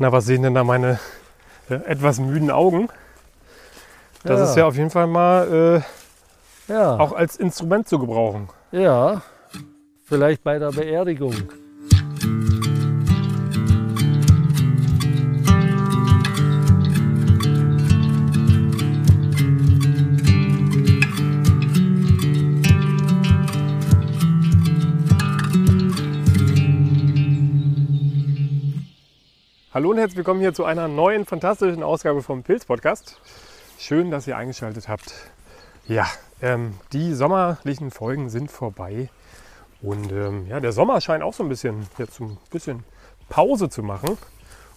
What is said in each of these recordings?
Na, was sehen denn da meine äh, etwas müden Augen? Das Ja. ist ja auf jeden Fall mal äh, Ja, auch als Instrument zu gebrauchen. ja. Vielleicht bei der Beerdigung. Hallo und herzlich willkommen hier zu einer neuen fantastischen Ausgabe vom Pilz Podcast. Schön, dass ihr eingeschaltet habt. Ja, ähm, die sommerlichen Folgen sind vorbei und ähm, ja, der Sommer scheint auch so ein bisschen jetzt ein bisschen Pause zu machen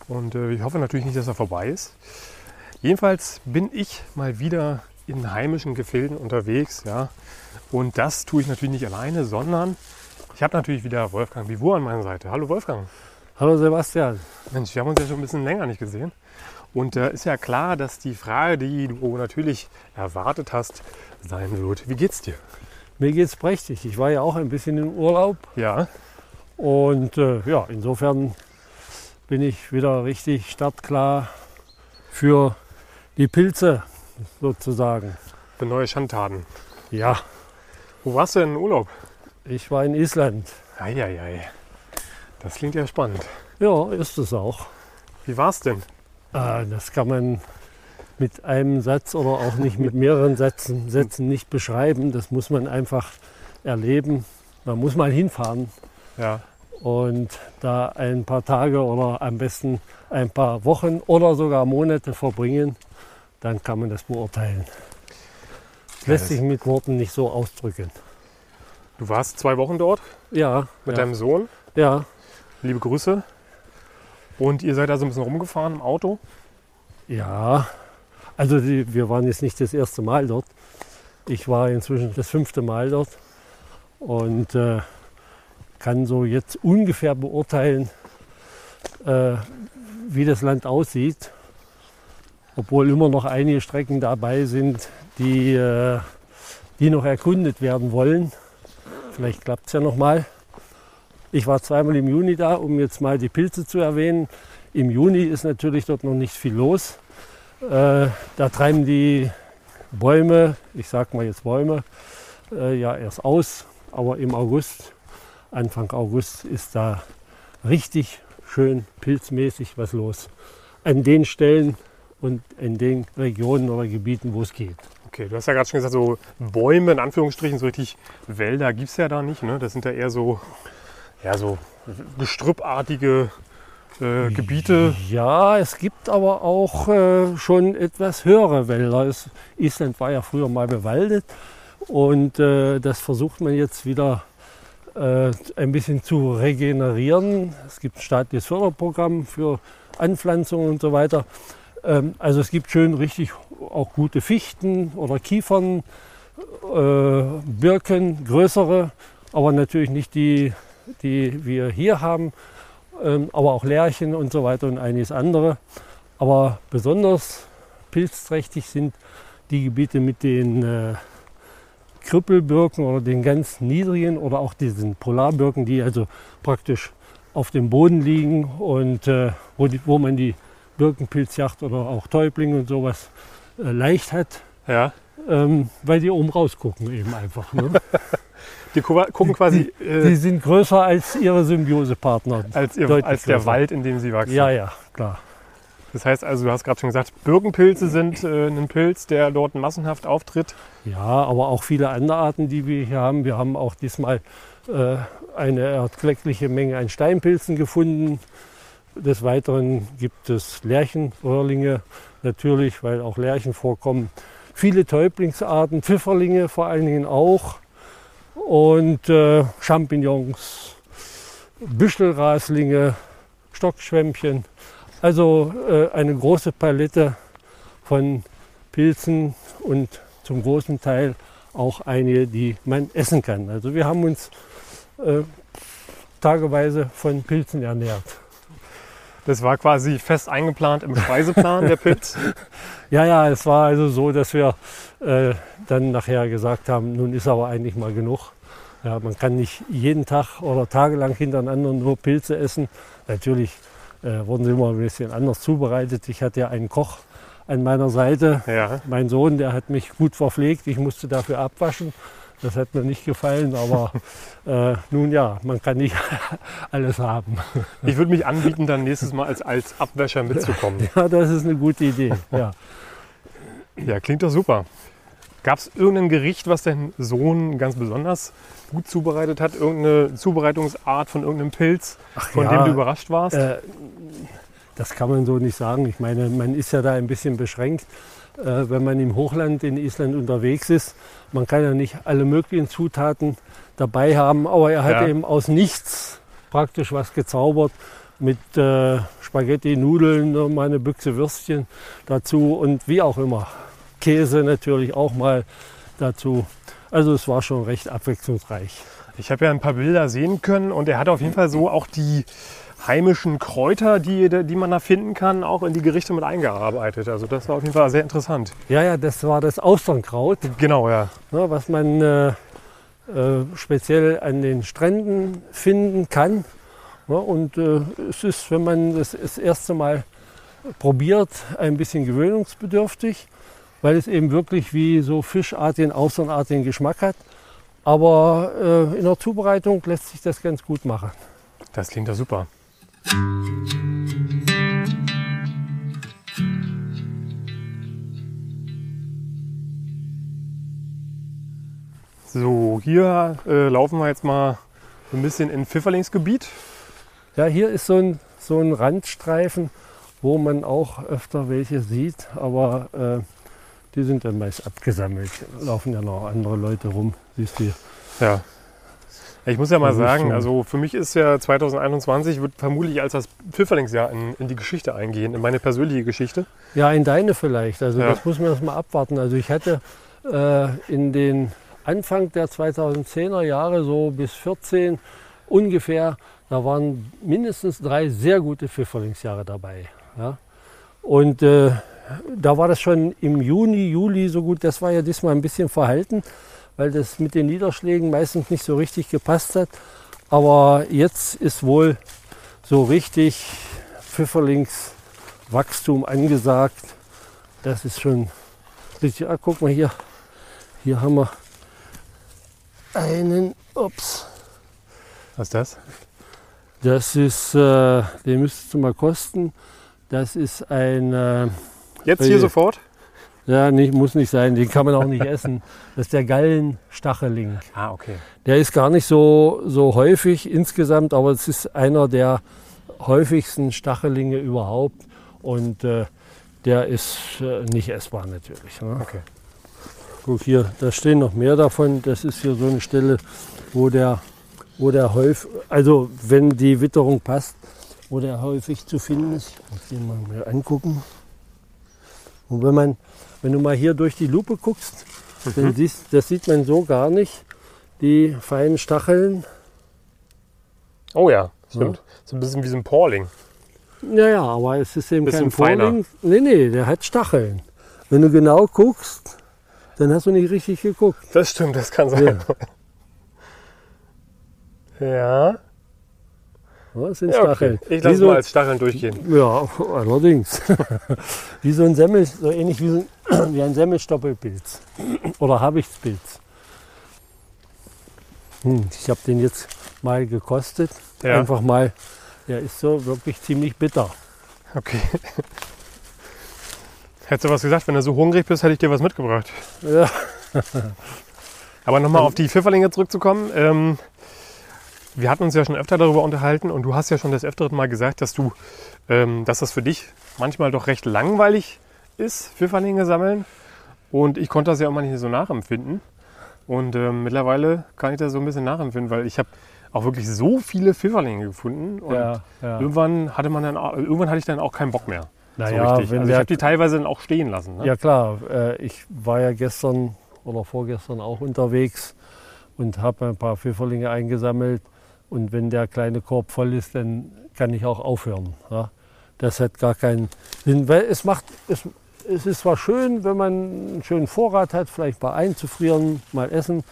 und äh, ich hoffe natürlich nicht, dass er vorbei ist. Jedenfalls bin ich mal wieder in heimischen Gefilden unterwegs, ja, und das tue ich natürlich nicht alleine, sondern ich habe natürlich wieder Wolfgang Vivur an meiner Seite. Hallo Wolfgang. Hallo Sebastian. Mensch, wir haben uns ja schon ein bisschen länger nicht gesehen. Und äh, ist ja klar, dass die Frage, die du natürlich erwartet hast, sein wird. Wie geht's dir? Mir geht's prächtig. Ich war ja auch ein bisschen in Urlaub Ja, und äh, ja, insofern bin ich wieder richtig startklar für die Pilze sozusagen. für neue Schandtaten. Ja, Wo warst du denn in Urlaub? ich war in Island. Eieiei. Das klingt ja spannend. Ja, ist es auch. Wie war's denn? Äh, das kann man mit einem Satz oder auch nicht mit mehreren Sätzen, Sätzen nicht beschreiben. Das muss man einfach erleben. Man muss mal hinfahren Ja, und da ein paar Tage oder am besten ein paar Wochen oder sogar Monate verbringen. Dann kann man das beurteilen. Lässt das- sich mit Worten nicht so ausdrücken. du warst zwei Wochen dort Ja, mit ja, deinem Sohn. ja, Liebe Grüße. Und ihr seid also ein bisschen rumgefahren im Auto. Ja, also die, wir waren jetzt nicht das erste Mal dort. Ich war inzwischen das fünfte Mal dort und äh, kann so jetzt ungefähr beurteilen, äh, wie das Land aussieht. Obwohl immer noch einige Strecken dabei sind, die, äh, die noch erkundet werden wollen. Vielleicht klappt es ja noch mal. Ich war zweimal im Juni da, um jetzt mal die Pilze zu erwähnen. Im Juni ist natürlich dort noch nicht viel los. Äh, da treiben die Bäume, ich sag mal jetzt Bäume, äh, ja erst aus. Aber im August, Anfang August, ist da richtig schön pilzmäßig was los. An den Stellen und in den Regionen oder Gebieten, wo es geht. Okay, du hast ja gerade schon gesagt, so Bäume in Anführungsstrichen, so richtig Wälder gibt es ja da nicht. Ne? Das sind ja eher so, ja, so gestrüppartige äh, Gebiete. Ja, es gibt aber auch äh, schon etwas höhere Wälder. Es, Island war ja früher mal bewaldet und äh, das versucht man jetzt wieder äh, ein bisschen zu regenerieren. Es gibt ein staatliches Förderprogramm für Anpflanzungen und so weiter. Ähm, also es gibt schön richtig auch gute Fichten oder Kiefern, äh, Birken, größere, aber natürlich nicht die, die wir hier haben ähm, aber auch Lärchen und so weiter und einiges andere. Aber besonders pilzträchtig sind die Gebiete mit den äh, Krippelbirken oder den ganz niedrigen oder auch diesen Polarbirken, die also praktisch auf dem Boden liegen und äh, wo, die, wo man die Birkenpilzjacht oder auch Täublinge und sowas äh, leicht hat, Ja. ähm, weil die oben rausgucken eben einfach. Ne? Die gu- gucken quasi Die äh, sind größer als ihre Symbiosepartner. als, ihr, als der größer. Wald, in dem sie wachsen. Ja, ja, klar. Das heißt also, du hast gerade schon gesagt, Birkenpilze sind äh, ein Pilz, der dort massenhaft auftritt. Ja, aber auch viele andere Arten, die wir hier haben. Wir haben auch diesmal äh, eine erkleckliche Menge an Steinpilzen gefunden. Des Weiteren gibt es Lärchenröhrlinge, natürlich, weil auch Lärchen vorkommen. Viele Täublingsarten, Pfifferlinge vor allen Dingen auch. Und äh, Champignons, Büschelraslinge, Stockschwämmchen. Also äh, eine große Palette von Pilzen und zum großen Teil auch einige, die man essen kann. Also wir haben uns äh, tageweise von Pilzen ernährt. Das war quasi fest eingeplant im Speiseplan, der Pilz. Ja, ja, es war also so, dass wir äh, dann nachher gesagt haben, nun ist aber eigentlich mal genug. Ja, man kann nicht jeden Tag oder tagelang hintereinander nur Pilze essen. Natürlich äh, wurden sie immer ein bisschen anders zubereitet. Ich hatte ja einen Koch an meiner Seite. Ja. Mein Sohn, der hat mich gut verpflegt. Ich musste dafür abwaschen. Das hat mir nicht gefallen, aber äh, nun ja, man kann nicht alles haben. Ich würde mich anbieten, dann nächstes Mal als, als Abwäscher mitzukommen. Ja, das ist eine gute Idee. Ja. Ja, klingt doch super. Gab es irgendein Gericht, was dein Sohn ganz besonders gut zubereitet hat? Irgendeine Zubereitungsart von irgendeinem Pilz, von ja, dem du überrascht warst? Äh, das kann man so nicht sagen. Ich meine, man ist ja da ein bisschen beschränkt, äh, wenn man im Hochland in Island unterwegs ist. Man kann ja nicht alle möglichen Zutaten dabei haben, aber er hat Ja. eben aus nichts praktisch was gezaubert mit äh, Spaghetti, Nudeln, noch mal eine Büchse Würstchen dazu und wie auch immer. Käse natürlich auch mal dazu. Also es war schon recht abwechslungsreich. Ich habe ja ein paar Bilder sehen können und er hat auf jeden Fall so auch die heimischen Kräuter, die, die man da finden kann, auch in die Gerichte mit eingearbeitet. Also das war auf jeden Fall sehr interessant. Ja, ja, das war das Austernkraut. Genau, ja. ne, was man äh, äh, speziell an den Stränden finden kann. Ne, und äh, es ist, wenn man das das erste Mal probiert, ein bisschen gewöhnungsbedürftig, weil es eben wirklich wie so fischartigen, austernartigen Geschmack hat. Aber äh, in der Zubereitung lässt sich das ganz gut machen. Das klingt ja super. So, hier äh, laufen wir jetzt mal ein bisschen in Pfifferlingsgebiet. Ja, hier ist so ein, so ein Randstreifen, wo man auch öfter welche sieht, aber äh, die sind dann meist abgesammelt. Laufen ja noch andere Leute rum, siehst du. Ja. Ich muss ja mal sagen, also für mich ist ja 2021 wird vermutlich als das Pfifferlingsjahr in, in die Geschichte eingehen, in meine persönliche Geschichte. Ja, in deine vielleicht. Also Ja. das muss man erst mal abwarten. Also ich hatte äh, in den Anfang der 2010er Jahre, so bis 14 ungefähr, da waren mindestens drei sehr gute Pfifferlingsjahre dabei. Ja? Und äh, da war das schon im Juni, Juli so gut. Das war ja diesmal ein bisschen verhalten, weil das mit den Niederschlägen meistens nicht so richtig gepasst hat. Aber jetzt ist wohl so richtig Pfifferlingswachstum angesagt. Das ist schon richtig. Ah, guck mal hier. Hier haben wir einen. Ups. Was ist das? Das ist, äh, den müsstest du mal kosten. Das ist ein, äh, Jetzt hier sofort? ja, nicht, muss nicht sein, den kann man auch nicht essen. Das ist der Gallenstacheling. Ah, okay. Der ist gar nicht so, so häufig insgesamt, aber es ist einer der häufigsten Stachelinge überhaupt. Und äh, der ist äh, nicht essbar natürlich. Ne? Okay. Guck hier, da stehen noch mehr davon. Das ist hier so eine Stelle, wo der, wo der häufig, also wenn die Witterung passt, wo der häufig zu finden ist. Ich muss den mal mir angucken. Und wenn man, wenn du mal hier durch die Lupe guckst, dann siehst, das sieht man so gar nicht. Die feinen Stacheln. Oh ja, stimmt. So ein bisschen wie so ein Porling. Ja, ja, aber es ist eben Bisschen kein feiner. Nee, nee, der hat Stacheln. Wenn du genau guckst, dann hast du nicht richtig geguckt. Das stimmt, das kann sein. Ja, Ja, das sind ja okay. Stacheln. Ich lasse so, mal als Stacheln durchgehen. Ja, allerdings. wie so ein Semmel, so ähnlich wie, so ein, wie ein Semmelstoppelpilz oder Habichtspilz. Hm, ich habe den jetzt mal gekostet. Ja. Einfach mal. Der ist so wirklich ziemlich bitter. Okay. Hättest du was gesagt, wenn du so hungrig bist, hätte ich dir was mitgebracht. Ja, Aber nochmal auf die Pfifferlinge zurückzukommen. Ähm, wir hatten uns ja schon öfter darüber unterhalten und du hast ja schon das öfteren Mal gesagt, dass du, ähm, dass das für dich manchmal doch recht langweilig ist, Pfifferlinge sammeln. Und ich konnte das ja immer nicht so nachempfinden. Und ähm, mittlerweile kann ich das so ein bisschen nachempfinden, weil ich habe auch wirklich so viele Pfifferlinge gefunden. Und ja, ja. irgendwann hatte man dann, auch- irgendwann hatte ich dann auch keinen Bock mehr. so Naja, richtig. wenn Also ich habe die teilweise dann auch stehen lassen. Ne? Ja klar, äh, ich war ja gestern oder vorgestern auch unterwegs und habe ein paar Pfifferlinge eingesammelt. Und wenn der kleine Korb voll ist, dann kann ich auch aufhören. Ja? Das hat gar keinen Sinn, weil es macht, es, es ist zwar schön, wenn man einen schönen Vorrat hat, vielleicht mal einzufrieren, mal essen.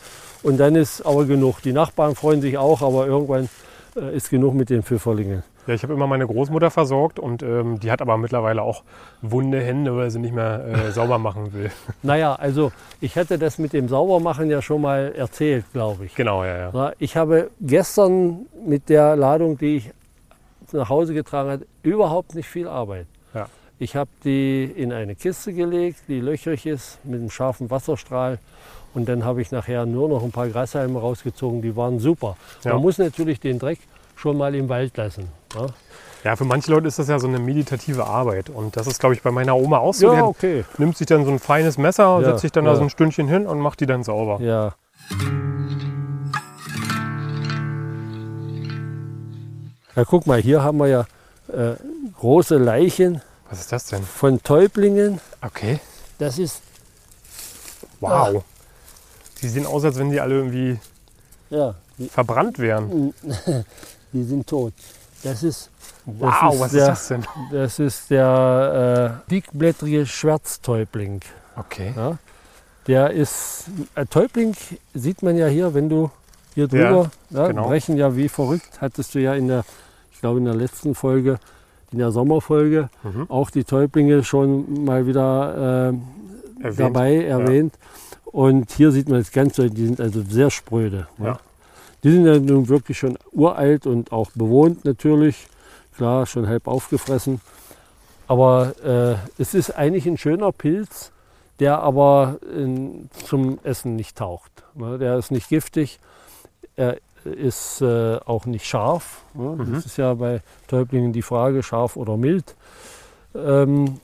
Und dann ist aber genug. Die Nachbarn freuen sich auch, aber irgendwann äh, ist genug mit den Pfifferlingen. Ja, ich habe immer meine Großmutter versorgt und ähm, die hat aber mittlerweile auch wunde Hände, weil sie nicht mehr äh, sauber machen will. Naja, also ich hatte das mit dem Saubermachen ja schon mal erzählt, glaube ich. Genau, ja, ja. Ich habe gestern mit der Ladung, die ich nach Hause getragen habe, überhaupt nicht viel Arbeit. Ja. Ich habe die in eine Kiste gelegt, die löchrig ist, mit einem scharfen Wasserstrahl. Und dann habe ich nachher nur noch ein paar Grashalme rausgezogen, die waren super. Ja. Man muss natürlich den Dreck schon mal im Wald lassen. Ja, Ja, für manche Leute ist das ja so eine meditative Arbeit. Und das ist, glaube ich, bei meiner Oma auch so. Ja okay. nimmt sich dann so ein feines Messer, Ja, setzt sich dann ja. da so ein Stündchen hin und macht die dann sauber. Ja. Ja, guck mal, hier haben wir ja äh, große Leichen Was ist das denn? von Täublingen. Okay. Das ist, Wow. Die sehen aus, als wenn die alle irgendwie ja, verbrannt wären. die sind tot. Das ist, Wow, ist was der- ist das denn? das ist der äh, dickblättrige Schwärztäubling. Okay. Ja? Der ist, äh, Täubling sieht man ja hier, wenn du hier drüber, ja, genau. brechen ja wie verrückt, hattest du ja in der, ich glaube in der letzten Folge, in der Sommerfolge, Mhm. auch die Täublinge schon mal wieder äh, Erwähnt. dabei erwähnt. Und hier sieht man das Ganze, die sind also sehr spröde. ne? Die sind ja nun wirklich schon uralt und auch bewohnt natürlich. Klar, schon halb aufgefressen. Aber äh, es ist eigentlich ein schöner Pilz, der aber äh, zum Essen nicht taugt. Ne? Der ist nicht giftig, er ist äh, auch nicht scharf. Ne? Mhm. Das ist ja bei Täublingen die Frage, scharf oder mild. Ähm,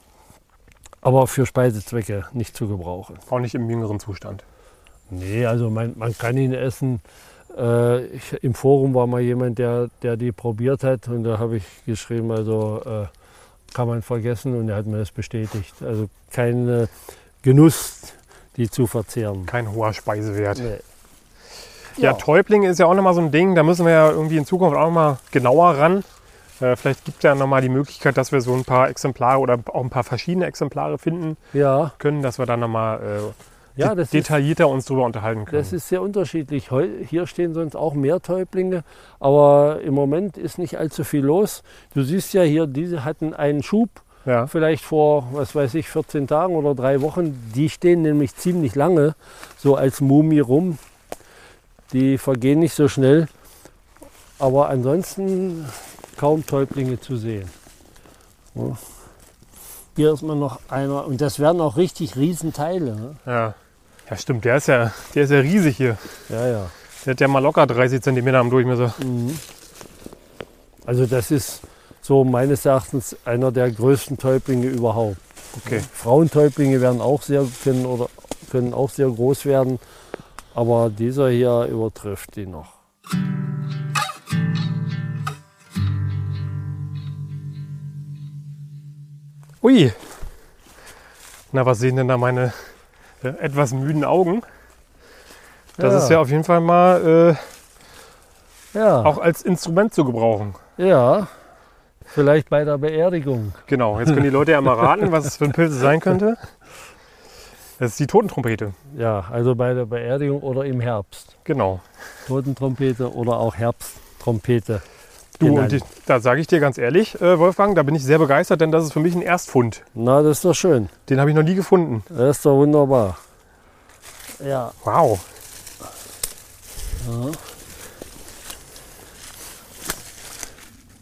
aber für Speisezwecke nicht zu gebrauchen. Auch nicht im jüngeren Zustand. Nee, also man, man kann ihn essen. Äh, ich, Im Forum war mal jemand, der, der die probiert hat und da habe ich geschrieben, also äh, kann man vergessen und er hat mir das bestätigt. Also kein äh, Genuss, die zu verzehren. Kein hoher Speisewert. Nee. Ja, Täubling ist ja auch nochmal so ein Ding, da müssen wir ja irgendwie in Zukunft auch nochmal genauer ran. Äh, vielleicht gibt es ja nochmal die Möglichkeit, dass wir so ein paar Exemplare oder auch ein paar verschiedene Exemplare finden ja, können, dass wir dann nochmal äh, ja de- das, ist, detaillierter uns drüber unterhalten können. das ist sehr unterschiedlich. Hier stehen sonst auch mehr Täublinge, aber im Moment ist nicht allzu viel los. Du siehst ja hier, diese hatten einen Schub ja. vielleicht vor, was weiß ich, 14 Tagen oder drei Wochen. Die stehen nämlich ziemlich lange so als Mumie rum. Die vergehen nicht so schnell. Aber ansonsten kaum Täublinge zu sehen. Ja. Hier ist man noch einer, und das werden auch richtig Riesenteile. Ne? Ja. Ja, stimmt, der ist ja, der ist ja riesig hier. Ja, ja. Der hat ja mal locker 30 cm am Durchmesser. Mhm. Also das ist so meines Erachtens einer der größten Täublinge überhaupt. Okay. Frauentäublinge werden auch sehr, können, oder, können auch sehr groß werden, aber dieser hier übertrifft die noch. Ui. Na, was sehen denn da meine äh, etwas müden Augen? Das Ja. ist ja auf jeden Fall mal äh, Ja, auch als Instrument zu gebrauchen. ja. Vielleicht bei der Beerdigung. Genau, jetzt können die Leute ja mal raten, was es für ein Pilz sein könnte. Das ist die Totentrompete. Ja, also bei der Beerdigung oder im Herbst. Genau. Totentrompete oder auch Herbsttrompete. Du, und ich, da sage ich dir ganz ehrlich, äh, Wolfgang, da bin ich sehr begeistert, denn das ist für mich ein Erstfund. Na, das ist doch schön. Den habe ich noch nie gefunden. Das ist doch wunderbar. Ja. Wow.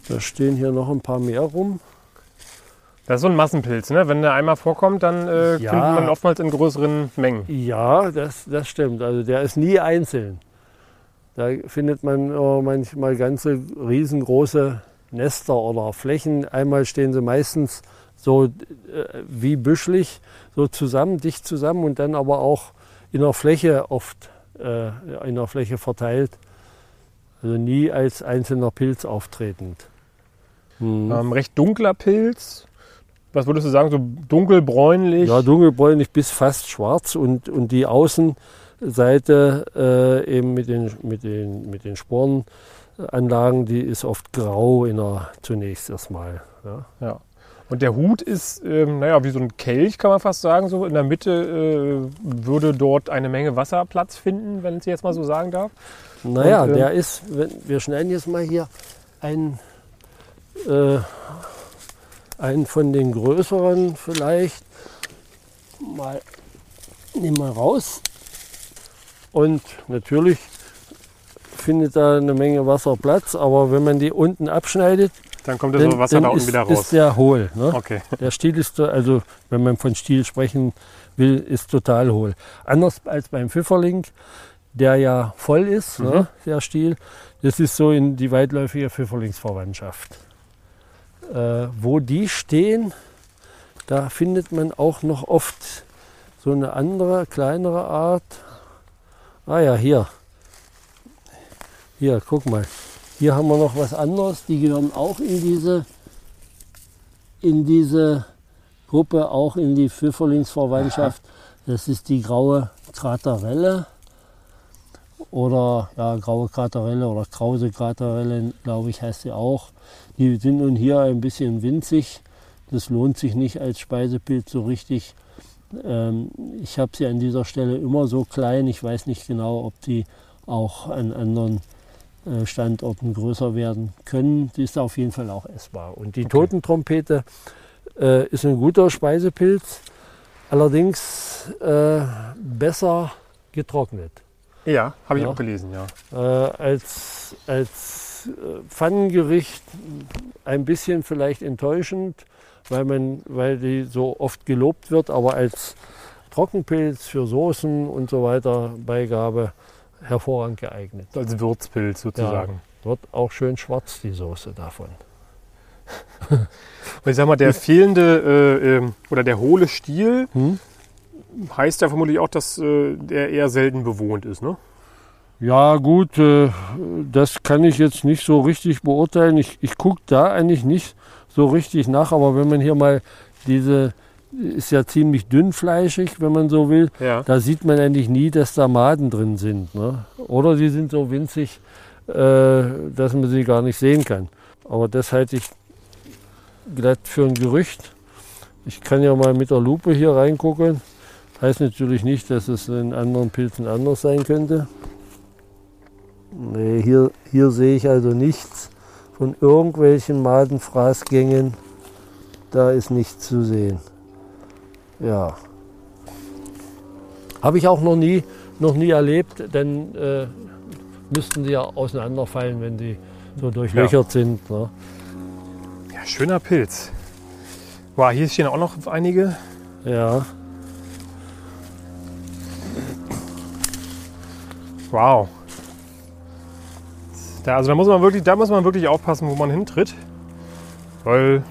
Da stehen hier noch ein paar mehr rum. Das ist so ein Massenpilz, ne? Wenn der einmal vorkommt, dann äh, Ja. findet man oftmals in größeren Mengen. Ja, das, das stimmt. Also der ist nie einzeln. Da findet man äh, manchmal ganze riesengroße Nester oder Flächen. Einmal stehen sie meistens so äh, wie büschelig, so zusammen, dicht zusammen und dann aber auch in der Fläche oft äh, in der Fläche verteilt. Also nie als einzelner Pilz auftretend. Mhm. Ähm, recht dunkler Pilz. Was würdest du sagen, so dunkelbräunlich? Ja, dunkelbräunlich bis fast schwarz und, und die Außenseite äh, eben mit den, mit den, mit den Sporenanlagen, die ist oft grau in der, zunächst erstmal. Ja. Ja. Und der Hut ist, ähm, naja, wie so ein Kelch, kann man fast sagen. So in der Mitte äh, würde dort eine Menge Wasser Platz finden, wenn ich jetzt mal so sagen darf. Naja, Und, ähm, der ist, wenn, wir schneiden jetzt mal hier einen äh, einen von den größeren vielleicht mal, nehmen wir raus. Und natürlich findet da eine Menge Wasser Platz, aber wenn man die unten abschneidet, Dann kommt das dann, Wasser dann da unten ist, wieder ist raus. der hohl. Ne? Okay. Der Stiel ist, also wenn man von Stiel sprechen will, ist total hohl. Anders als beim Pfifferling, der ja voll ist, Mhm. ne, der Stiel. Das ist so in die weitläufige Pfifferlingsverwandtschaft. Äh, wo die stehen, da findet man auch noch oft so eine andere, kleinere Art. Ah ja, hier. Hier, guck mal. Hier haben wir noch was anderes. Die gehören auch in diese in diese Gruppe, auch in die Pfifferlingsverwandtschaft. Das ist die graue Kraterelle oder ja, graue Kraterelle oder krause Kraterelle, glaube ich, heißt sie auch. Die sind nun hier ein bisschen winzig. Das lohnt sich nicht als Speisepilz so richtig. Ähm, ich habe sie an dieser Stelle immer so klein. Ich weiß nicht genau, ob die auch an anderen äh, Standorten größer werden können. Die ist auf jeden Fall auch essbar. Und die Totentrompete äh, ist ein guter Speisepilz, allerdings äh, besser getrocknet. Ja, habe ich Ja. auch gelesen, ja. Äh, als als äh, Pfannengericht ein bisschen vielleicht enttäuschend, weil, man, weil die so oft gelobt wird, aber als Trockenpilz für Soßen und so weiter Beigabe hervorragend geeignet. Als Würzpilz sozusagen. Wird auch schön schwarz die Soße davon. Ich sag mal, der fehlende äh, ähm, oder der hohle Stiel Hm? heißt ja vermutlich auch, dass äh, der eher selten bewohnt ist, ne? Ja gut, äh, das kann ich jetzt nicht so richtig beurteilen. Ich, ich gucke da eigentlich nicht so richtig nach, aber wenn man hier mal diese, ist ja ziemlich dünnfleischig, wenn man so will, Ja. da sieht man eigentlich nie, dass da Maden drin sind. Ne? Oder sie sind so winzig, äh, dass man sie gar nicht sehen kann. Aber das halte ich glatt für ein Gerücht. Ich kann ja mal mit der Lupe hier reingucken. Heißt natürlich nicht, dass es in anderen Pilzen anders sein könnte. Nee, hier, hier sehe ich also nichts von irgendwelchen Madenfraßgängen. Da ist nichts zu sehen. Ja. Habe ich auch noch nie, noch nie erlebt, denn äh, müssten sie ja auseinanderfallen, wenn sie so durchlöchert sind. Ne? ja, schöner Pilz. Wow, hier stehen auch noch einige. Ja. Wow. Da, also da muss man wirklich, da muss man wirklich aufpassen, wo man hintritt. Weil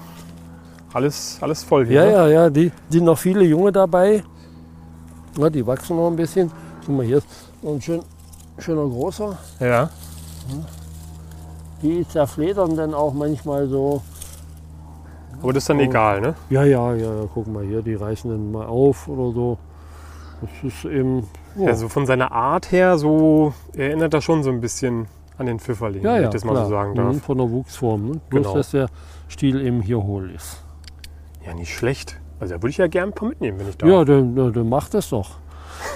alles, alles voll hier. Ja, ne? ja, ja, die sind noch viele Junge dabei. Ja, die wachsen noch ein bisschen. Guck mal, hier ist noch ein schön, schöner großer. ja. Die zerfledern dann auch manchmal so. Aber das ist dann egal, ne? Ja, ja, ja, ja, guck mal hier, die reißen dann mal auf oder so. Das ist eben. Ja, Also von seiner Art her, so erinnert das schon so ein bisschen an den Pfifferling, ja, wenn ja ich das mal klar. so sagen Mhm, darf. Von der Wuchsform. Ne? Bloß, Genau. dass der Stiel eben hier hohl ist. Ja, nicht schlecht. Also da würde ich ja gerne ein paar mitnehmen, wenn ich darf. Ja, dann, dann, mach das doch.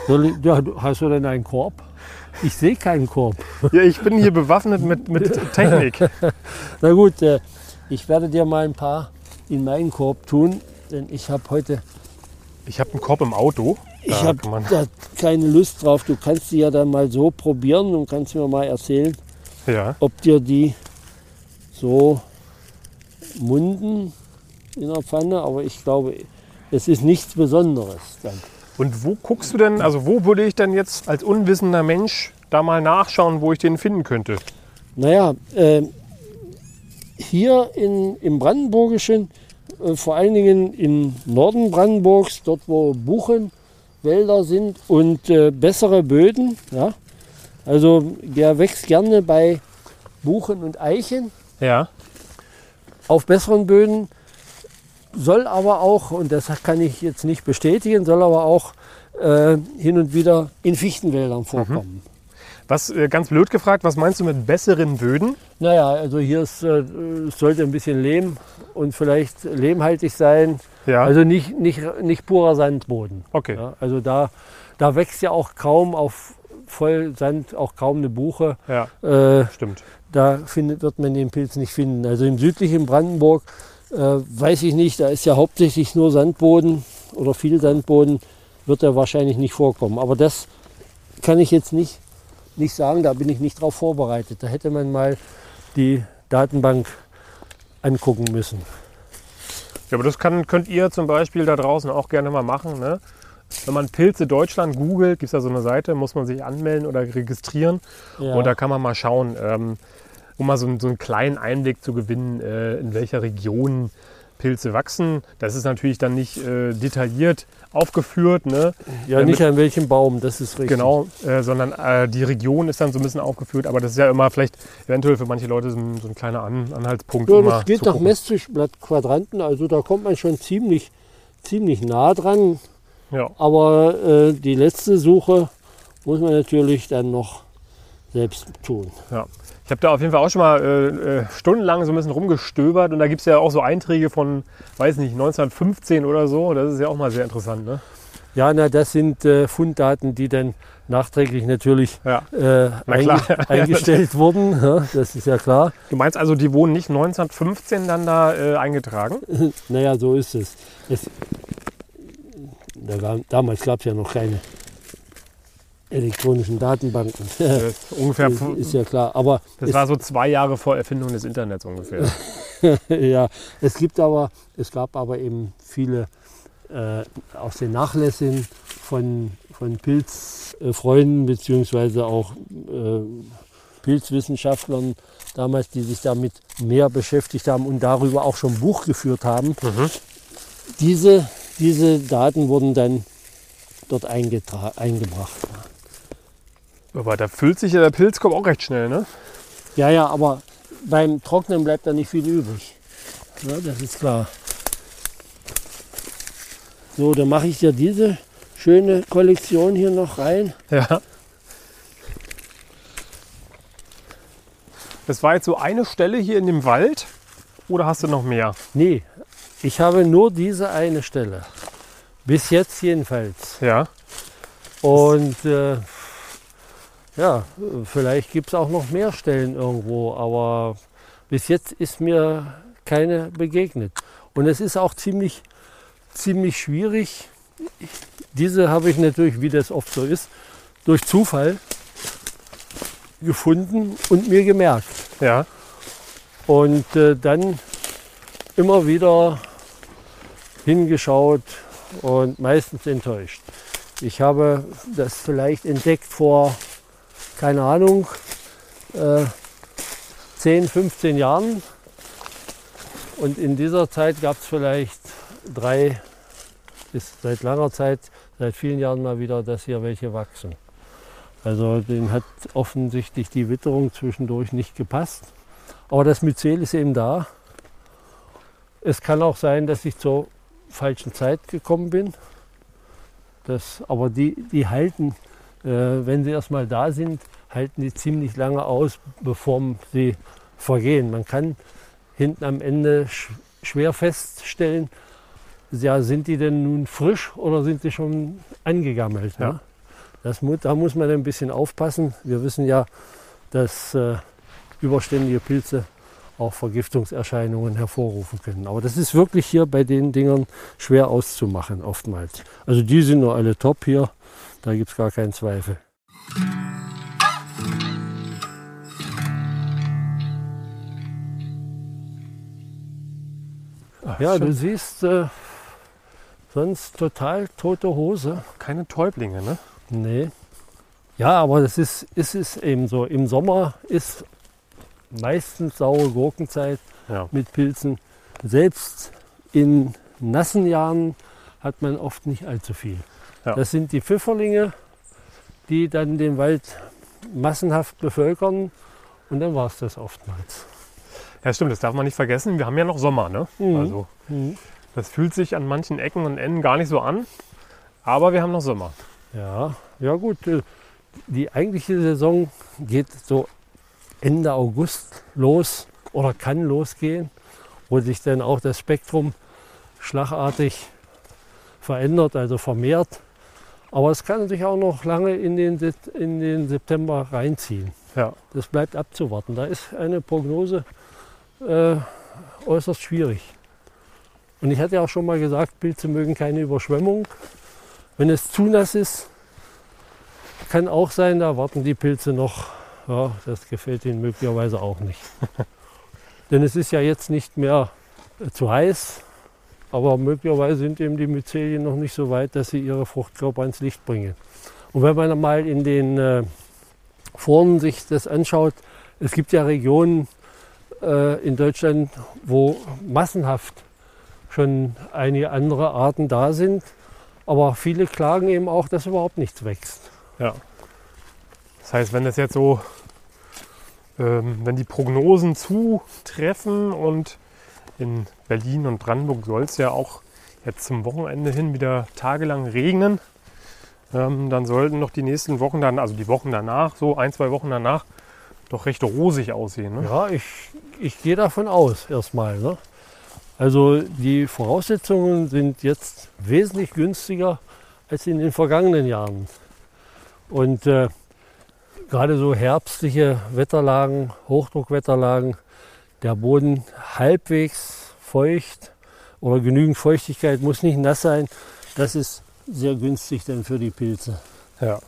Ich- Ja, hast du denn einen Korb? Ich sehe keinen Korb. Ja, ich bin hier bewaffnet mit, mit Technik. Na gut, äh, ich werde dir mal ein paar in meinen Korb tun, denn ich habe heute Ich habe einen Korb im Auto. ich Da habe man- da keine Lust drauf. Du kannst die ja dann mal so probieren und kannst mir mal erzählen, Ja. ob dir die so munden in der Pfanne. Aber ich glaube, es ist nichts Besonderes dann. Und wo guckst du denn, also wo würde ich denn jetzt als unwissender Mensch da mal nachschauen, wo ich den finden könnte? Naja, äh, hier in, im Brandenburgischen, äh, vor allen Dingen im Norden Brandenburgs, dort wo Buchenwälder sind und äh, bessere Böden, ja, also der wächst gerne bei Buchen und Eichen Ja. auf besseren Böden, soll aber auch, und das kann ich jetzt nicht bestätigen, soll aber auch äh, hin und wieder in Fichtenwäldern vorkommen. Was, äh, ganz blöd gefragt, was meinst du mit besseren Böden? Naja, also hier ist, äh, sollte ein bisschen Lehm und vielleicht lehmhaltig sein. Ja. Also nicht, nicht, nicht purer Sandboden. okay. Ja, also da, da wächst ja auch kaum auf voll Sand, auch kaum eine Buche. Ja, Äh, stimmt. da findet, wird man den Pilz nicht finden. Also im südlichen Brandenburg äh, weiß ich nicht, da ist ja hauptsächlich nur Sandboden oder viel Sandboden, wird er wahrscheinlich nicht vorkommen. Aber das kann ich jetzt nicht, nicht sagen, da bin ich nicht drauf vorbereitet. Da hätte man mal die Datenbank angucken müssen. Ja, aber das kann, könnt ihr zum Beispiel da draußen auch gerne mal machen. Ne? Wenn man Pilze Deutschland googelt, gibt es da so eine Seite, muss man sich anmelden oder registrieren. Ja. Und da kann man mal schauen, ähm, um mal so, einen- so einen kleinen Einblick zu gewinnen, äh, in welcher Region Pilze wachsen. Das ist natürlich dann nicht äh, detailliert aufgeführt, ne? ja, äh, nicht an welchem Baum, das ist richtig. genau, äh, sondern äh, die Region ist dann so ein bisschen aufgeführt. Aber das ist ja immer vielleicht eventuell für manche Leute so ein, so ein kleiner An Anhaltspunkt. Ja, das geht nach gucken. Messtrichblattquadranten, also da kommt man schon ziemlich, ziemlich nah dran. Ja. Aber äh, die letzte Suche muss man natürlich dann noch selbst tun. Ja. Ich habe da auf jeden Fall auch schon mal äh, äh, stundenlang so ein bisschen rumgestöbert und da gibt es ja auch so Einträge von, weiß nicht, 1915 oder so. Das ist ja auch mal sehr interessant, ne? Ja, na, das sind äh, Funddaten, die dann nachträglich natürlich Ja. äh, Na einge eingestellt wurden. Ja, das ist ja klar. Du meinst also, die wurden nicht 1915 dann da äh, eingetragen? Naja, so ist es. es da damals gab es ja noch keine elektronischen Datenbanken. Das ist ungefähr, ist, ist ja klar. Aber das war so zwei Jahre vor Erfindung des Internets ungefähr. ja, es gibt aber, es gab aber eben viele äh, aus den Nachlässen von, von Pilzfreunden beziehungsweise auch äh, Pilzwissenschaftlern damals, die sich damit mehr beschäftigt haben und darüber auch schon Buch geführt haben. Mhm. Diese, diese Daten wurden dann dort eingebracht. Aber da füllt sich ja der Pilzkorb auch recht schnell, ne? Ja, ja, aber beim Trocknen bleibt da nicht viel übrig. Ja, das ist klar. So, dann mache ich dir diese schöne Kollektion hier noch rein. Ja. Das war jetzt so eine Stelle hier in dem Wald oder hast du noch mehr? Nee, ich habe nur diese eine Stelle. Bis jetzt jedenfalls. Ja. Und äh, ja, vielleicht gibt es auch noch mehr Stellen irgendwo, aber bis jetzt ist mir keine begegnet. Und es ist auch ziemlich, ziemlich schwierig. Diese habe ich natürlich, wie das oft so ist, durch Zufall gefunden und mir gemerkt. Ja. Und äh, dann immer wieder hingeschaut und meistens enttäuscht. Ich habe das vielleicht entdeckt vor, keine Ahnung, äh, 10, 15 Jahren. Und in dieser Zeit gab es vielleicht drei, bis seit langer Zeit, seit vielen Jahren mal wieder, dass hier welche wachsen. Also den hat offensichtlich die Witterung zwischendurch nicht gepasst. Aber das Myzel ist eben da. Es kann auch sein, dass ich zur falschen Zeit gekommen bin. Das, aber die, die halten, äh, wenn sie erstmal da sind, halten die ziemlich lange aus, bevor sie vergehen. Man kann hinten am Ende sch schwer feststellen, ja, sind die denn nun frisch oder sind sie schon angegammelt? Ja. Ne? Das da muss man ein bisschen aufpassen. Wir wissen ja, dass äh, überständige Pilze auch Vergiftungserscheinungen hervorrufen können. Aber das ist wirklich hier bei den Dingern schwer auszumachen oftmals. Also die sind nur alle top hier, da gibt es gar keinen Zweifel. Ach, Ja, schön. du siehst äh, sonst total tote Hose. Keine Täublinge, ne? Nee. Ja, aber das ist, ist es eben so. Im Sommer ist meistens saure Gurkenzeit Ja. mit Pilzen. Selbst in nassen Jahren hat man oft nicht allzu viel. Ja. Das sind die Pfifferlinge, die dann den Wald massenhaft bevölkern und dann war es das oftmals. Ja, stimmt, das darf man nicht vergessen. Wir haben ja noch Sommer, ne? Mhm. Also, das fühlt sich an manchen Ecken und Enden gar nicht so an. Aber wir haben noch Sommer. Ja, ja gut. äh, Die eigentliche Saison geht so Ende August los oder kann losgehen, wo sich dann auch das Spektrum schlagartig verändert, also vermehrt. Aber es kann sich auch noch lange in den, in den September reinziehen. Ja. Das bleibt abzuwarten. Da ist eine Prognose äh, äußerst schwierig. Und ich hatte ja auch schon mal gesagt, Pilze mögen keine Überschwemmung. Wenn es zu nass ist, kann auch sein, da warten die Pilze noch. Ja, das gefällt ihnen möglicherweise auch nicht. Denn es ist ja jetzt nicht mehr äh, zu heiß, aber möglicherweise sind eben die Myzelien noch nicht so weit, dass sie ihre Fruchtkörper ins Licht bringen. Und wenn man mal in den äh, Foren sich das anschaut, es gibt ja Regionen äh, in Deutschland, wo massenhaft schon einige andere Arten da sind, aber viele klagen eben auch, dass überhaupt nichts wächst. Ja. Das heißt, wenn das jetzt so, ähm, wenn die Prognosen zutreffen und in Berlin und Brandenburg soll es ja auch jetzt zum Wochenende hin wieder tagelang regnen, ähm, dann sollten noch die nächsten Wochen dann, also die Wochen danach, so ein, zwei Wochen danach, doch recht rosig aussehen. Ne? Ja, ich, ich gehe davon aus erstmal. Ne? Also die Voraussetzungen sind jetzt wesentlich günstiger als in den vergangenen Jahren. Und äh, gerade so herbstliche Wetterlagen, Hochdruckwetterlagen, der Boden halbwegs feucht oder genügend Feuchtigkeit muss nicht nass sein. Das ist sehr günstig dann für die Pilze. Ja.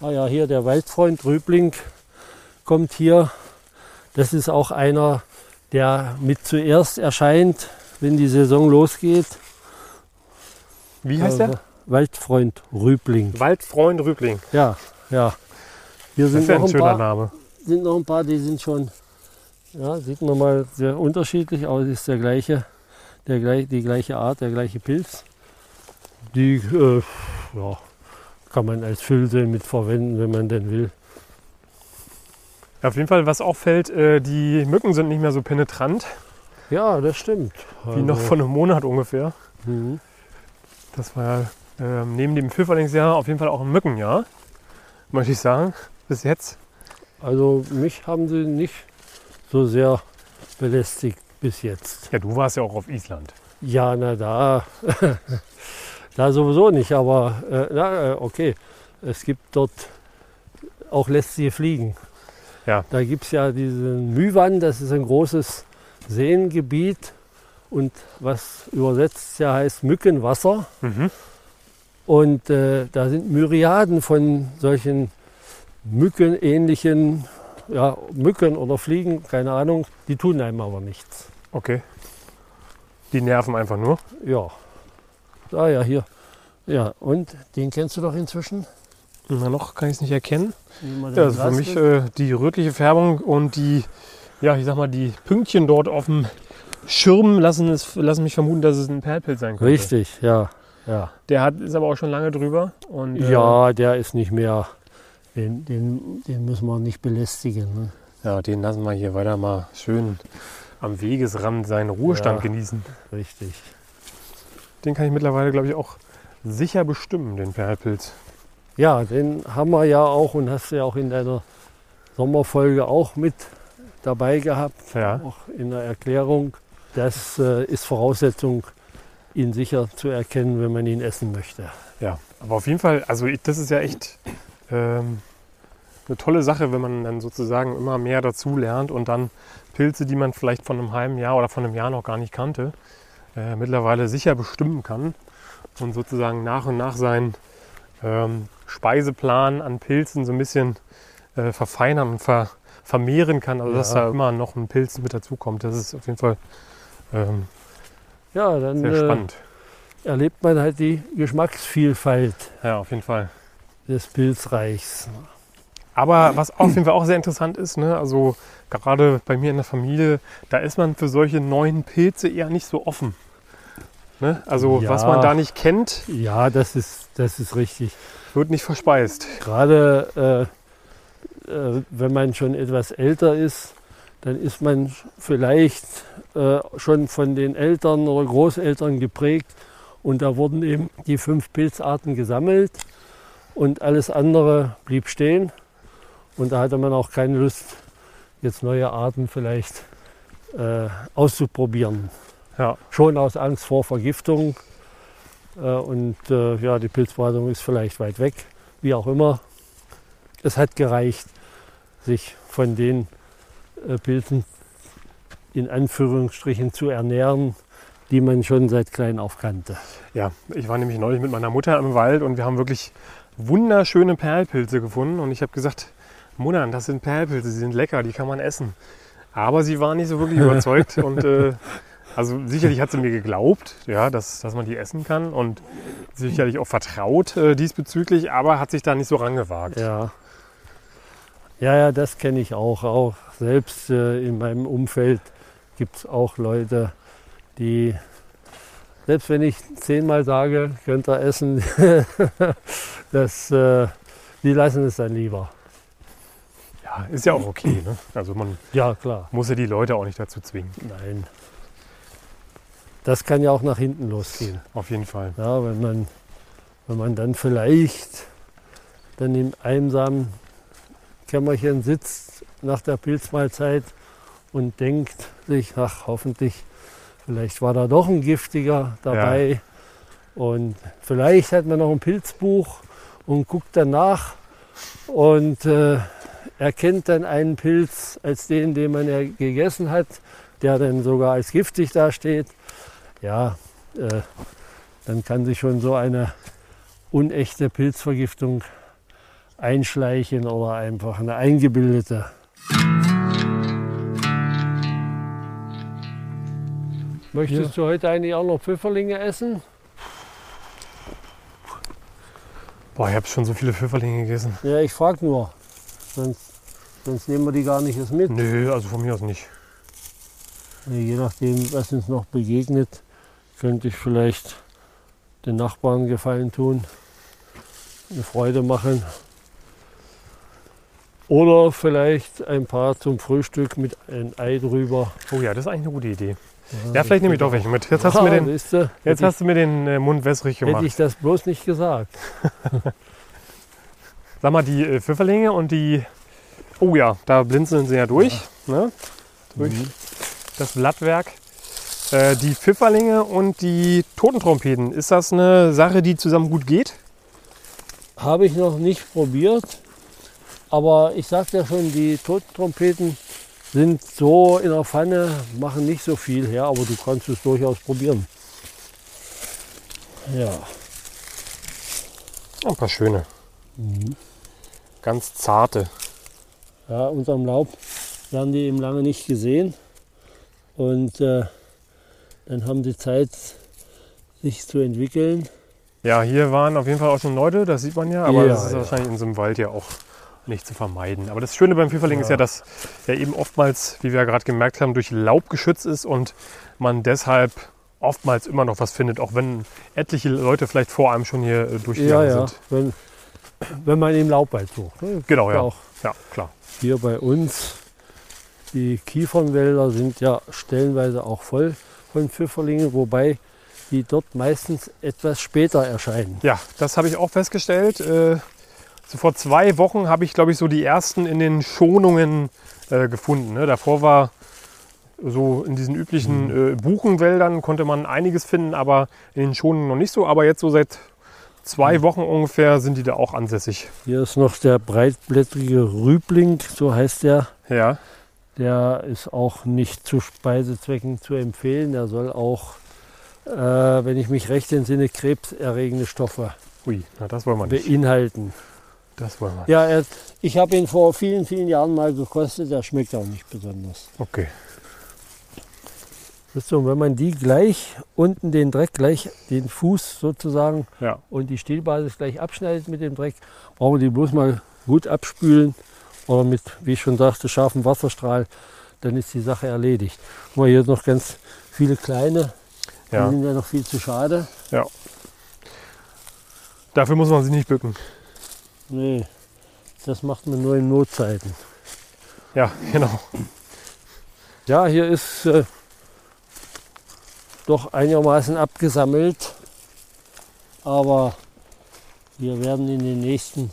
Ah ja, hier der Waldfreund Rübling kommt hier. Das ist auch einer, der mit zuerst erscheint, wenn die Saison losgeht. Wie heißt Äh, der? Waldfreund Rübling. Waldfreund Rübling. Ja, ja. Hier Das sind ist ja noch, ein ein schöner paar, Name. sind noch ein paar, die sind schon, ja, sieht man mal sehr unterschiedlich aus. Ist der gleiche, der gleich, die gleiche Art, der gleiche Pilz. Die äh, ja, kann man als Füllsee mit verwenden, wenn man denn will. Ja, auf jeden Fall, was auffällt, äh, die Mücken sind nicht mehr so penetrant, Ja, das stimmt. wie noch Also, vor einem Monat ungefähr. mhm. Das war ähm, neben dem Pfifferlingsjahr auf jeden Fall auch ein Mückenjahr, möchte ich sagen, bis jetzt. Also mich haben sie nicht so sehr belästigt bis jetzt. Ja, du warst ja auch auf Island. Ja, na da, da sowieso nicht, aber äh, na, äh, okay. Es gibt dort auch lästige Fliegen. Ja. Da gibt es ja diesen Müwan, das ist ein großes Seengebiet und was übersetzt ja heißt Mückenwasser. Mhm. Und äh, da sind Myriaden von solchen Mückenähnlichen, ja, Mücken oder Fliegen, keine Ahnung, die tun einem aber nichts. Okay. Die nerven einfach nur. Ja. Ah ja, hier. Ja, und den kennst du doch inzwischen? Na, noch kann ich es nicht erkennen. Ja, also für mich äh, die rötliche Färbung und die, ja, ich sag mal, die Pünktchen dort auf dem Schirm lassen, es, lassen mich vermuten, dass es ein Perlpilz sein könnte. Richtig, ja. Ja. Der hat, ist aber auch schon lange drüber. Und, äh, ja, der ist nicht mehr. Den, den, den müssen wir nicht belästigen. Ne? ja, den lassen wir hier weiter mal schön am Wegesrand seinen Ruhestand Ja. genießen. Richtig. Den kann ich mittlerweile, glaube ich, auch sicher bestimmen, den Perlpilz. Ja, den haben wir ja auch und hast du ja auch in deiner Sommerfolge auch mit dabei gehabt, Ja. auch in der Erklärung. Das äh, ist Voraussetzung, ihn sicher zu erkennen, wenn man ihn essen möchte. Ja, aber auf jeden Fall, also ich, das ist ja echt ähm, eine tolle Sache, wenn man dann sozusagen immer mehr dazu lernt und dann Pilze, die man vielleicht von einem halben Jahr oder von einem Jahr noch gar nicht kannte, äh, mittlerweile sicher bestimmen kann und sozusagen nach und nach seinen ähm, Speiseplan an Pilzen so ein bisschen äh, verfeinern und ver, vermehren kann. Also dass Ja. da immer noch ein Pilz mit dazukommt. Das ist auf jeden Fall ähm, Ja, dann sehr äh, spannend. erlebt man halt die Geschmacksvielfalt Ja, auf jeden Fall. Des Pilzreichs. Aber was auf jeden Fall auch sehr interessant ist, ne, also gerade bei mir in der Familie, da ist man für solche neuen Pilze eher nicht so offen. Ne? Also Ja. was man da nicht kennt, Ja, das ist, das ist richtig. wird nicht verspeist. Gerade äh, äh, wenn man schon etwas älter ist, dann ist man vielleicht äh, schon von den Eltern oder Großeltern geprägt und da wurden eben die fünf Pilzarten gesammelt und alles andere blieb stehen und da hatte man auch keine Lust, jetzt neue Arten vielleicht äh, auszuprobieren. Ja, Schon aus Angst vor Vergiftung. Äh, und äh, ja, die Pilzbrandung ist vielleicht weit weg, wie auch immer. Es hat gereicht, sich von den äh, Pilzen in Anführungsstrichen zu ernähren, die man schon seit klein auf kannte. Ja, ich war nämlich neulich mit meiner Mutter im Wald und wir haben wirklich wunderschöne Perlpilze gefunden. Und ich habe gesagt, Mutter, das sind Perlpilze, sie sind lecker, die kann man essen. Aber sie war nicht so wirklich überzeugt und äh, also sicherlich hat sie mir geglaubt, ja, dass, dass man die essen kann und sicherlich auch vertraut äh, diesbezüglich, aber hat sich da nicht so rangewagt. Ja, ja, ja das kenne ich auch. Auch selbst äh, in meinem Umfeld gibt es auch Leute, die, selbst wenn ich zehnmal sage, könnt ihr essen, das, äh, die lassen es dann lieber. Ja, ist ja auch okay. Ne? Also man Ja, klar. muss ja die Leute auch nicht dazu zwingen. Nein. Das kann ja auch nach hinten losgehen. Auf jeden Fall. Ja, wenn man, wenn man dann vielleicht dann im einsamen Kämmerchen sitzt nach der Pilzmahlzeit und denkt sich, ach hoffentlich, vielleicht war da doch ein giftiger dabei. Und vielleicht hat man noch ein Pilzbuch und guckt danach und äh, erkennt dann einen Pilz als den, den man ja gegessen hat, der dann sogar als giftig dasteht. Ja, äh, dann kann sich schon so eine unechte Pilzvergiftung einschleichen oder einfach eine eingebildete. Möchtest du heute eigentlich auch noch Pfifferlinge essen? Boah, ich habe schon so viele Pfifferlinge gegessen. Ja, ich frage nur. Sonst, sonst nehmen wir die gar nicht erst mit. Nö, also von mir aus nicht. Je nachdem, was uns noch begegnet, könnte ich vielleicht den Nachbarn Gefallen tun, eine Freude machen. Oder vielleicht ein paar zum Frühstück mit ein Ei drüber. Oh ja, das ist eigentlich eine gute Idee. Ja, vielleicht nehme ich doch welche mit. Jetzt hast du mir den, du, jetzt hast du mir den äh, Mund wässrig ich, gemacht. hätte ich das bloß nicht gesagt. Sag mal, die äh, Pfifferlinge und die. Oh ja, da blinzeln sie ja durch. Ne? Durch Mhm. das Blattwerk. Äh, die Pfifferlinge und die Totentrompeten. Ist das eine Sache, die zusammen gut geht? Habe ich noch nicht probiert, aber ich sagte ja schon, die Totentrompeten sind so in der Pfanne, machen nicht so viel her, aber du kannst es durchaus probieren. Ja, ein paar schöne. Ganz zarte. ja unterm Laub werden die eben lange nicht gesehen und äh, dann haben die Zeit, sich zu entwickeln. Ja, hier waren auf jeden Fall auch schon Leute, das sieht man ja, aber Ja, das ist ja. wahrscheinlich in so einem Wald ja auch nicht zu vermeiden. Aber das Schöne beim Pfifferling ist ja, dass er eben oftmals, wie wir ja gerade gemerkt haben, durch Laub geschützt ist und man deshalb oftmals immer noch was findet, auch wenn etliche Leute vielleicht vor einem schon hier äh, Ja, durchgegangen ja, sind. wenn, wenn man im Laubwald sucht. ne? Genau, ja. Auch Ja, klar. hier bei uns, die Kiefernwälder sind ja stellenweise auch voll von Pfifferlingen, wobei die dort meistens etwas später erscheinen. Ja, das habe ich auch festgestellt. Äh, so vor zwei Wochen habe ich, glaube ich, so die ersten in den Schonungen äh, gefunden. Ne? Davor war so in diesen üblichen äh, Buchenwäldern konnte man einiges finden, aber in den Schonungen noch nicht so. Aber jetzt so seit zwei Wochen ungefähr sind die da auch ansässig. Hier ist noch der breitblättrige Rübling, so heißt der. Ja, Der ist auch nicht zu Speisezwecken zu empfehlen. Der soll auch, äh, wenn ich mich recht entsinne, krebserregende Stoffe ui, na, das wollen wir nicht. beinhalten. Das wollen wir. Ja, er, ich habe ihn vor vielen, vielen Jahren mal gekostet. Der schmeckt auch nicht besonders. Okay. Und wenn man die gleich unten den Dreck, gleich den Fuß sozusagen Ja, und die Stielbasis gleich abschneidet mit dem Dreck, brauchen wir die bloß mal gut abspülen oder mit, wie ich schon sagte, scharfem Wasserstrahl, dann ist die Sache erledigt. Guck mal, hier noch ganz viele kleine, die ja. sind ja noch viel zu schade. Dafür muss man sich nicht bücken. Nee, das macht man nur in Notzeiten. Ja, genau. Ja, hier ist äh, doch einigermaßen abgesammelt, aber wir werden in den nächsten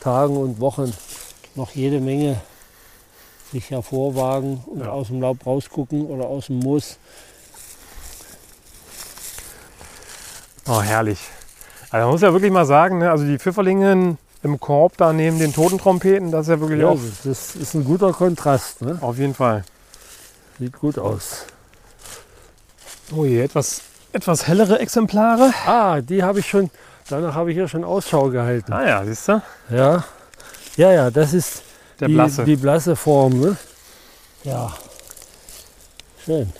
Tagen und Wochen noch jede Menge sich hervorwagen und Ja. aus dem Laub rausgucken oder aus dem Moos. Oh, herrlich. Also man muss ja wirklich mal sagen, ne, also die Pfifferlinge im Korb da neben den Totentrompeten, das ist ja wirklich Ja, auch das ist ein guter Kontrast. Ne? auf jeden Fall. Sieht gut aus. Oh je, etwas, etwas hellere Exemplare. Ah, die habe ich schon, danach habe ich ja schon Ausschau gehalten. Ah ja, siehst du? Ja, ja, ja, das ist Der die, blasse. die blasse Form. Ne? Ja, schön.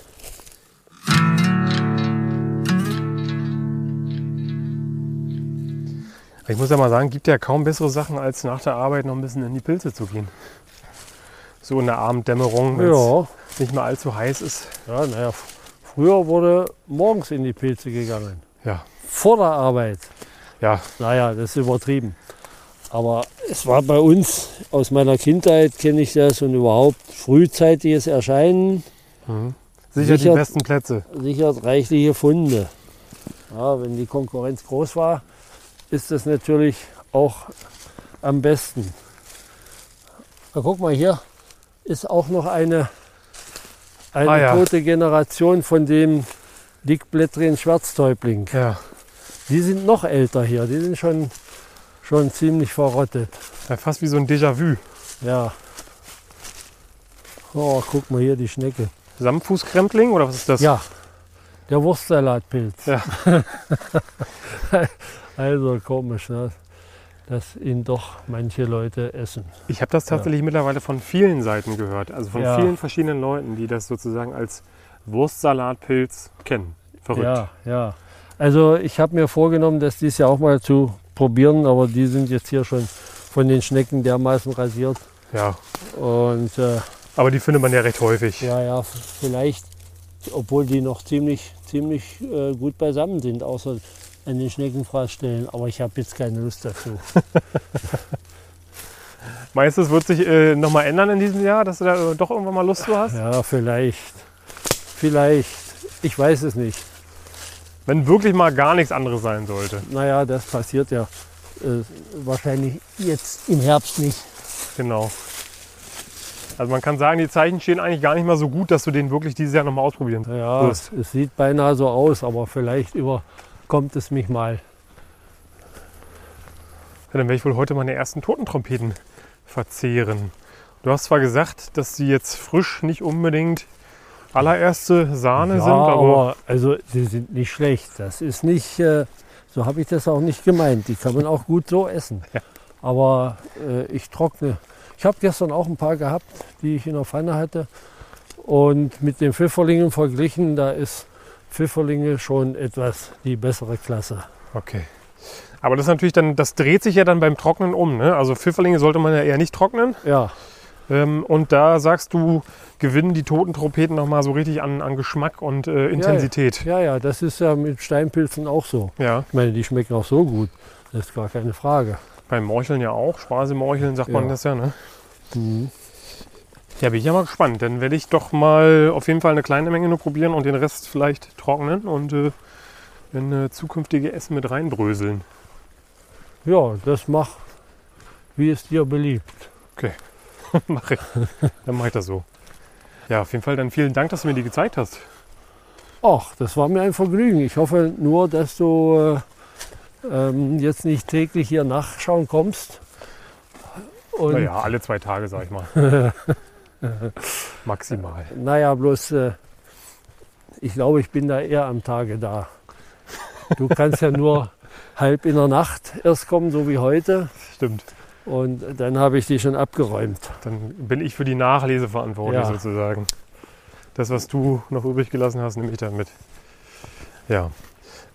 Ich muss ja mal sagen, gibt ja kaum bessere Sachen, als nach der Arbeit noch ein bisschen in die Pilze zu gehen. So in der Abenddämmerung, wenn es Ja, nicht mehr allzu heiß ist. ja naja, früher wurde morgens in die Pilze gegangen. Ja, Vor der Arbeit. ja, Naja, das ist übertrieben. Aber es war bei uns, aus meiner Kindheit kenne ich das und überhaupt frühzeitiges Erscheinen sicher, Sicher- die besten Plätze. sichert reichliche Funde. Ja, wenn die Konkurrenz groß war, ist das natürlich auch am besten. Na, guck mal, hier ist auch noch eine, eine Ah, ja. tote Generation von dem dickblättrigen Schwarztäubling. Ja, Die sind noch älter hier, die sind schon, schon ziemlich verrottet. ja fast wie so ein Déjà-vu. Ja. Oh, guck mal hier die Schnecke. Samtfußkrempling oder was ist das? Ja, der Wurstsalatpilz. Ja. also komisch, ne? dass ihn doch manche Leute essen. Ich habe das tatsächlich mittlerweile von vielen Seiten gehört. Also von Ja. vielen verschiedenen Leuten, die das sozusagen als Wurstsalatpilz kennen. Verrückt. Ja, ja. Also ich habe mir vorgenommen, das dies Jahr auch mal zu probieren, aber die sind jetzt hier schon von den Schnecken dermaßen rasiert. ja. Und äh, Aber die findet man ja recht häufig. ja, ja, vielleicht, obwohl die noch ziemlich, ziemlich äh, gut beisammen sind, außer an den Schneckenfraßstellen. Aber ich habe jetzt keine Lust dazu. Meinst du, es wird sich äh, nochmal ändern in diesem Jahr, dass du da äh, doch irgendwann mal Lust zu hast? Ja, vielleicht. Vielleicht. Ich weiß es nicht. Wenn wirklich mal gar nichts anderes sein sollte. Naja, das passiert ja äh, wahrscheinlich jetzt im Herbst nicht. Genau. Also man kann sagen, die Zeichen stehen eigentlich gar nicht mal so gut, dass du den wirklich dieses Jahr nochmal ausprobieren Ja, wirst. es sieht beinahe so aus, aber vielleicht überkommt es mich mal. Ja, dann werde ich wohl heute meine ersten Totentrompeten verzehren. Du hast zwar gesagt, dass die jetzt frisch nicht unbedingt allererste Sahne ja, sind, aber, aber also sie sind nicht schlecht. Das ist nicht, äh, so habe ich das auch nicht gemeint. Die kann man auch gut so essen. Ja. Aber äh, ich trockne. Ich habe gestern auch ein paar gehabt, die ich in der Pfanne hatte. Und mit den Pfifferlingen verglichen, da ist Pfifferlinge schon etwas die bessere Klasse. okay. Aber das ist natürlich dann, das dreht sich ja dann beim Trocknen um. Ne? Also Pfifferlinge sollte man ja eher nicht trocknen. Ja, Ähm, und da sagst du, gewinnen die Totentrompeten nochmal so richtig an, an Geschmack und äh, Intensität. ja, ja, das ist ja mit Steinpilzen auch so. Ja. Ich meine, die schmecken auch so gut. Das ist gar keine Frage. beim Morcheln ja auch. Spasemorcheln sagt man Ja. das ja. Ne? Mhm. Ja, bin ich ja mal gespannt. Dann werde ich doch mal auf jeden Fall eine kleine Menge nur probieren und den Rest vielleicht trocknen und äh, in äh, zukünftige Essen mit reinbröseln. Ja, das mach, wie es dir beliebt. Mach ich. Dann mache ich das so. Ja, auf jeden Fall dann vielen Dank, dass du mir die gezeigt hast. Ach, das war mir ein Vergnügen. Ich hoffe nur, dass du äh, ähm, jetzt nicht täglich hier nachschauen kommst. Und Naja, alle zwei Tage, sag ich mal. Maximal. naja, bloß äh, ich glaube, ich bin da eher am Tage da. Du kannst ja nur halb in der Nacht erst kommen, so wie heute. Stimmt. Und dann habe ich die schon abgeräumt. Dann bin ich für die Nachlese verantwortlich Ja. sozusagen. Das, was du noch übrig gelassen hast, nehme ich dann mit. Ja.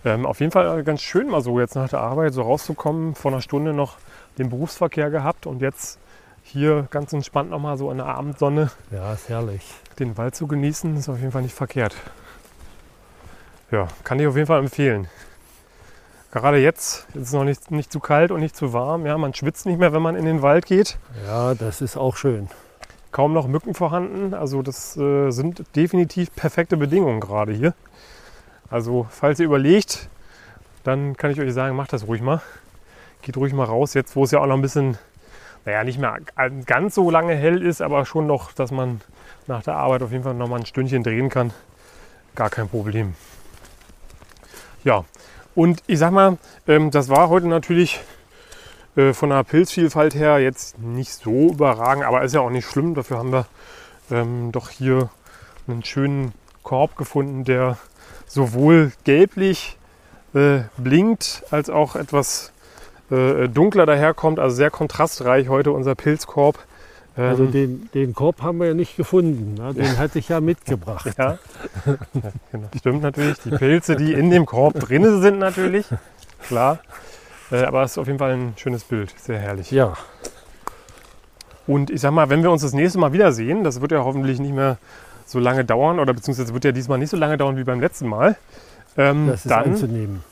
Ähm, auf jeden Fall ganz schön mal so jetzt nach der Arbeit so rauszukommen. Vor einer Stunde noch den Berufsverkehr gehabt und jetzt hier ganz entspannt nochmal so in der Abendsonne Ja, ist herrlich. den Wald zu genießen, ist auf jeden Fall nicht verkehrt. Ja, kann ich auf jeden Fall empfehlen. Gerade jetzt, ist es noch nicht, nicht zu kalt und nicht zu warm. Ja, man schwitzt nicht mehr, wenn man in den Wald geht. Ja, das ist auch schön. Kaum noch Mücken vorhanden. Also das äh, sind definitiv perfekte Bedingungen gerade hier. Also falls ihr überlegt, dann kann ich euch sagen, macht das ruhig mal. Geht ruhig mal raus, jetzt wo es ja auch noch ein bisschen, naja, nicht mehr ganz so lange hell ist, aber schon noch, dass man nach der Arbeit auf jeden Fall noch mal ein Stündchen drehen kann. Gar kein Problem. Ja, Und ich sag mal, ähm, das war heute natürlich äh, von der Pilzvielfalt her jetzt nicht so überragend, aber ist ja auch nicht schlimm. Dafür haben wir ähm, doch hier einen schönen Korb gefunden, der sowohl gelblich äh, blinkt, als auch etwas äh, dunkler daherkommt. Also sehr kontrastreich heute unser Pilzkorb. Also Ähm, den, den Korb haben wir ja nicht gefunden. Ne? Den hatte ich ja mitgebracht. Ja, ja genau. stimmt natürlich. Die Pilze, die in dem Korb drin sind, natürlich. Klar. Äh, aber es ist auf jeden Fall ein schönes Bild. Sehr herrlich. Ja, Und ich sag mal, wenn wir uns das nächste Mal wiedersehen, das wird ja hoffentlich nicht mehr so lange dauern, oder beziehungsweise wird ja diesmal nicht so lange dauern wie beim letzten Mal, ähm, das ist dann anzunehmen.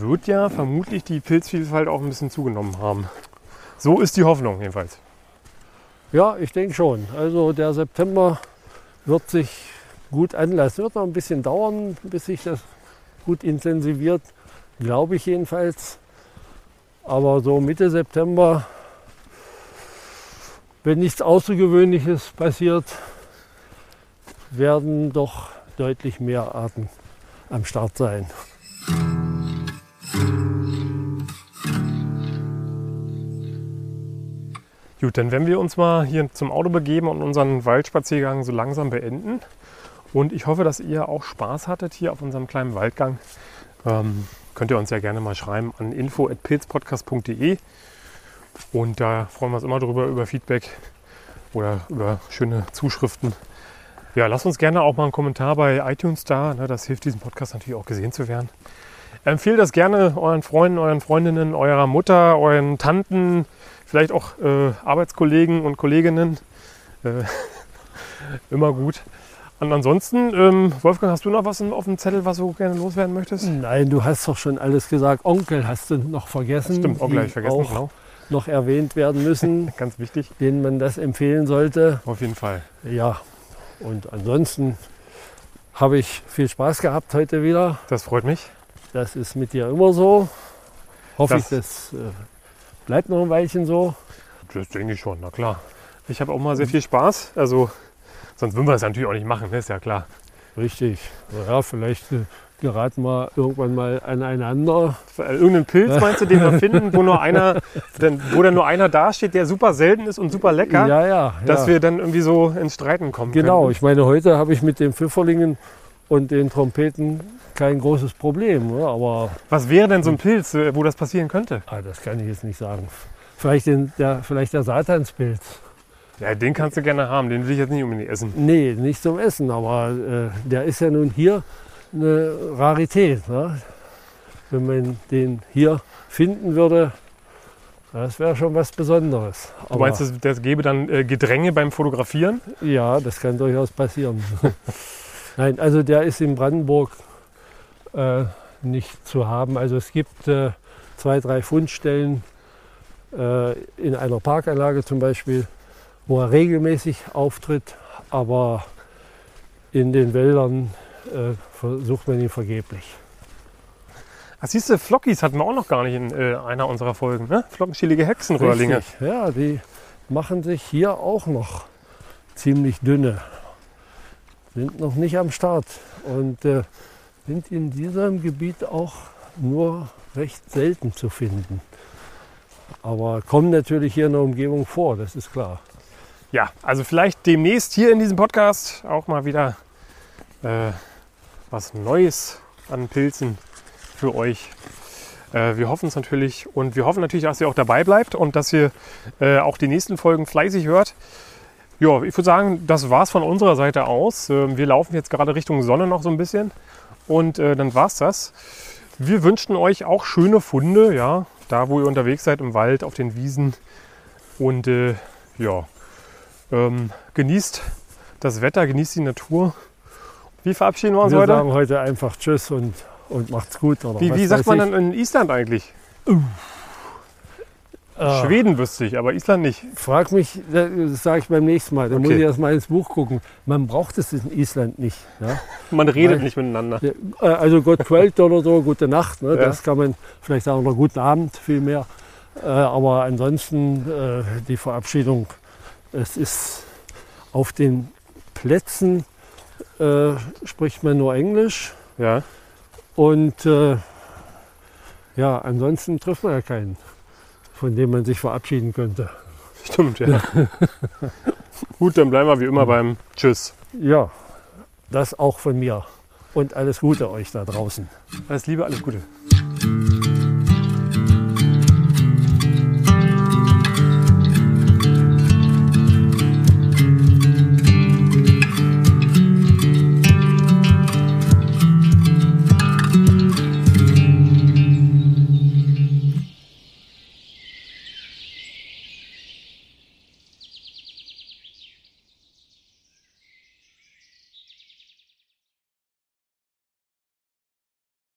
Wird ja vermutlich die Pilzvielfalt auch ein bisschen zugenommen haben. So ist die Hoffnung jedenfalls. Ja, ich denke schon. Also der September wird sich gut anlassen. Wird noch ein bisschen dauern, bis sich das gut intensiviert, glaube ich jedenfalls. Aber so Mitte September, wenn nichts Außergewöhnliches passiert, werden doch deutlich mehr Arten am Start sein. Gut, dann werden wir uns mal hier zum Auto begeben und unseren Waldspaziergang so langsam beenden. Und ich hoffe, dass ihr auch Spaß hattet hier auf unserem kleinen Waldgang. Ähm, könnt ihr uns ja gerne mal schreiben an info.pilzpodcast.de. Und da freuen wir uns immer drüber, über Feedback oder über schöne Zuschriften. Ja, lasst uns gerne auch mal einen Kommentar bei iTunes da. Ne, das hilft diesem Podcast natürlich auch gesehen zu werden. Empfehlt das gerne euren Freunden, euren Freundinnen, eurer Mutter, euren Tanten, vielleicht auch äh, Arbeitskollegen und Kolleginnen. Äh, immer gut. Und ansonsten, ähm, Wolfgang, hast du noch was auf dem Zettel, was du gerne loswerden möchtest? Nein, du hast doch schon alles gesagt. Onkel hast du noch vergessen. Stimmt, auch die gleich vergessen. Auch Genau. noch erwähnt werden müssen, Ganz wichtig. denen man das empfehlen sollte. Auf jeden Fall. Ja, und ansonsten habe ich viel Spaß gehabt heute wieder. Das freut mich. Das ist mit dir immer so. Hoffe Das- ich, das äh, bleibt noch ein Weilchen so. Das denke ich schon, na klar. Ich habe auch mal sehr viel Spaß. Also, sonst würden wir das natürlich auch nicht machen, ne? ist ja klar. Richtig. Ja, vielleicht äh, geraten wir irgendwann mal aneinander. Äh, Irgendeinen Pilz meinst du, den wir finden, wo nur einer, wo dann nur einer dasteht, der super selten ist und super lecker, Ja, ja. dass ja. wir dann irgendwie so ins Streiten kommen Genau, können. ich meine, heute habe ich mit den Pfifferlingen und den Trompeten kein großes Problem. Ne? Aber Was wäre denn so ein Pilz, äh, wo das passieren könnte? ah, das kann ich jetzt nicht sagen. Vielleicht, den, der, vielleicht der Satanspilz. Ja, den kannst du gerne haben, den will ich jetzt nicht unbedingt essen. Nee, nicht zum Essen, aber äh, der ist ja nun hier eine Rarität. Ne? Wenn man den hier finden würde, das wäre schon was Besonderes. Du meinst, das, das gäbe dann äh, Gedränge beim Fotografieren? Ja, das kann durchaus passieren. Nein, also der ist in Brandenburg äh, nicht zu haben. Also es gibt äh, zwei, drei Fundstellen äh, in einer Parkanlage zum Beispiel, wo er regelmäßig auftritt, aber in den Wäldern äh, versucht man ihn vergeblich. Ach, siehst du, Flockies hatten wir auch noch gar nicht in äh, einer unserer Folgen. Ne? Flockenschielige Hexenröhrlinge. Richtig, Ja, die machen sich hier auch noch ziemlich dünne. Sind noch nicht am Start und sind in diesem Gebiet auch nur recht selten zu finden. Aber kommen natürlich hier in der Umgebung vor, das ist klar. Ja, also vielleicht demnächst hier in diesem Podcast auch mal wieder äh, was Neues an Pilzen für euch. Äh, wir hoffen es natürlich und wir hoffen natürlich, dass ihr auch dabei bleibt und dass ihr äh, auch die nächsten Folgen fleißig hört. Ja, ich würde sagen, das war's von unserer Seite aus. Ähm, wir laufen jetzt gerade Richtung Sonne noch so ein bisschen und äh, dann war's das. Wir wünschen euch auch schöne Funde, ja, da wo ihr unterwegs seid im Wald, auf den Wiesen und äh, ja, ähm, genießt das Wetter, genießt die Natur. Wie verabschieden wir uns Wir heute? sagen heute einfach Tschüss und, und macht's gut. Oder Wie, wie sagt man ich. dann in Island eigentlich? Ah, Schweden wüsste ich, aber Island nicht. Frag mich, das sage ich beim nächsten Mal. Dann muss Okay. ich erst mal ins Buch gucken. Man braucht es in Island nicht. Ja? Man redet Nein. nicht miteinander. Äh, Also Gott quält oder so, gute Nacht. Ne? Ja. Das kann man vielleicht sagen, oder guten Abend vielmehr. Äh, aber ansonsten äh, die Verabschiedung, es ist auf den Plätzen äh, spricht man nur Englisch Ja. und äh, Ja, ansonsten trifft man ja keinen, von dem man sich verabschieden könnte. Stimmt, ja. Gut, dann bleiben wir wie immer beim Tschüss. Ja, das auch von mir. Und alles Gute euch da draußen. Alles Liebe, alles Gute.